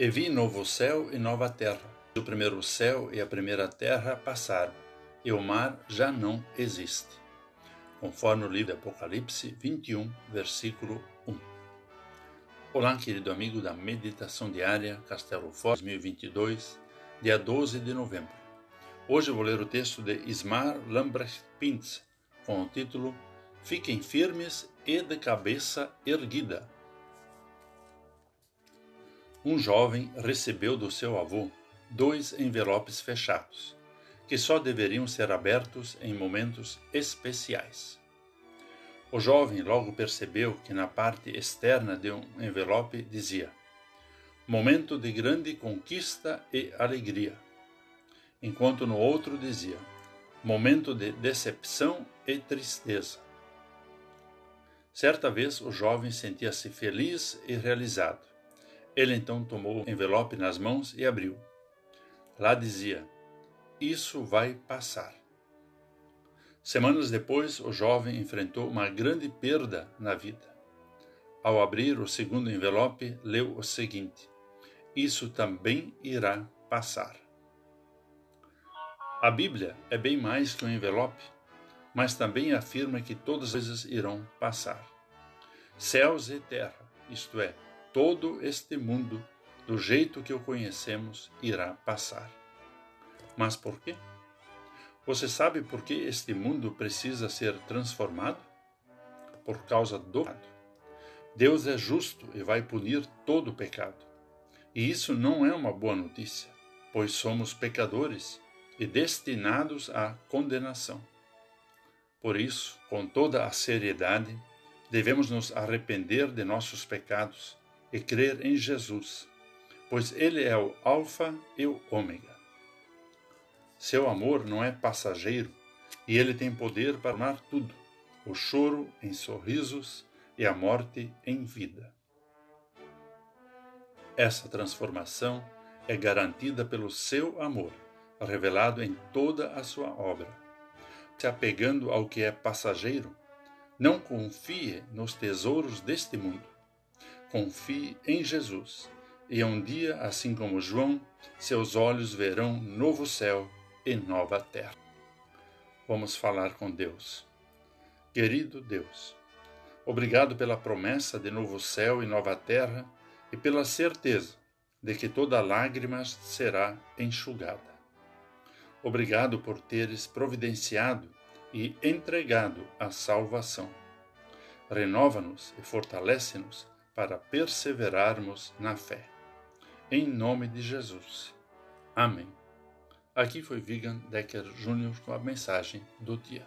E vi novo céu e nova terra. O primeiro céu e a primeira terra passaram, e o mar já não existe. Conforme o livro de Apocalipse 21, versículo 1. Olá, querido amigo da Meditação Diária Castelo Forte 2022, dia 12 de novembro. Hoje vou ler o texto de Ismar Lambrecht Pintz, com o título Fiquem firmes e de cabeça erguida um jovem recebeu do seu avô dois envelopes fechados, que só deveriam ser abertos em momentos especiais. O jovem logo percebeu que na parte externa de um envelope dizia: Momento de grande conquista e alegria, enquanto no outro dizia: Momento de decepção e tristeza. Certa vez o jovem sentia-se feliz e realizado ele então tomou o envelope nas mãos e abriu. Lá dizia: Isso vai passar. Semanas depois, o jovem enfrentou uma grande perda na vida. Ao abrir o segundo envelope, leu o seguinte: Isso também irá passar. A Bíblia é bem mais que um envelope, mas também afirma que todas as coisas irão passar. Céus e terra, isto é, todo este mundo, do jeito que o conhecemos, irá passar. Mas por quê? Você sabe por que este mundo precisa ser transformado? Por causa do pecado. Deus é justo e vai punir todo o pecado. E isso não é uma boa notícia, pois somos pecadores e destinados à condenação. Por isso, com toda a seriedade, devemos nos arrepender de nossos pecados e crer em Jesus, pois Ele é o Alfa e o Ômega. Seu amor não é passageiro e Ele tem poder para tornar tudo, o choro em sorrisos e a morte em vida. Essa transformação é garantida pelo seu amor, revelado em toda a sua obra. Se apegando ao que é passageiro, não confie nos tesouros deste mundo confie em Jesus, e um dia, assim como João, seus olhos verão novo céu e nova terra. Vamos falar com Deus. Querido Deus, obrigado pela promessa de novo céu e nova terra e pela certeza de que toda lágrima será enxugada. Obrigado por teres providenciado e entregado a salvação. Renova-nos e fortalece-nos para perseverarmos na fé. Em nome de Jesus. Amém. Aqui foi Vigan Decker Jr. com a mensagem do dia.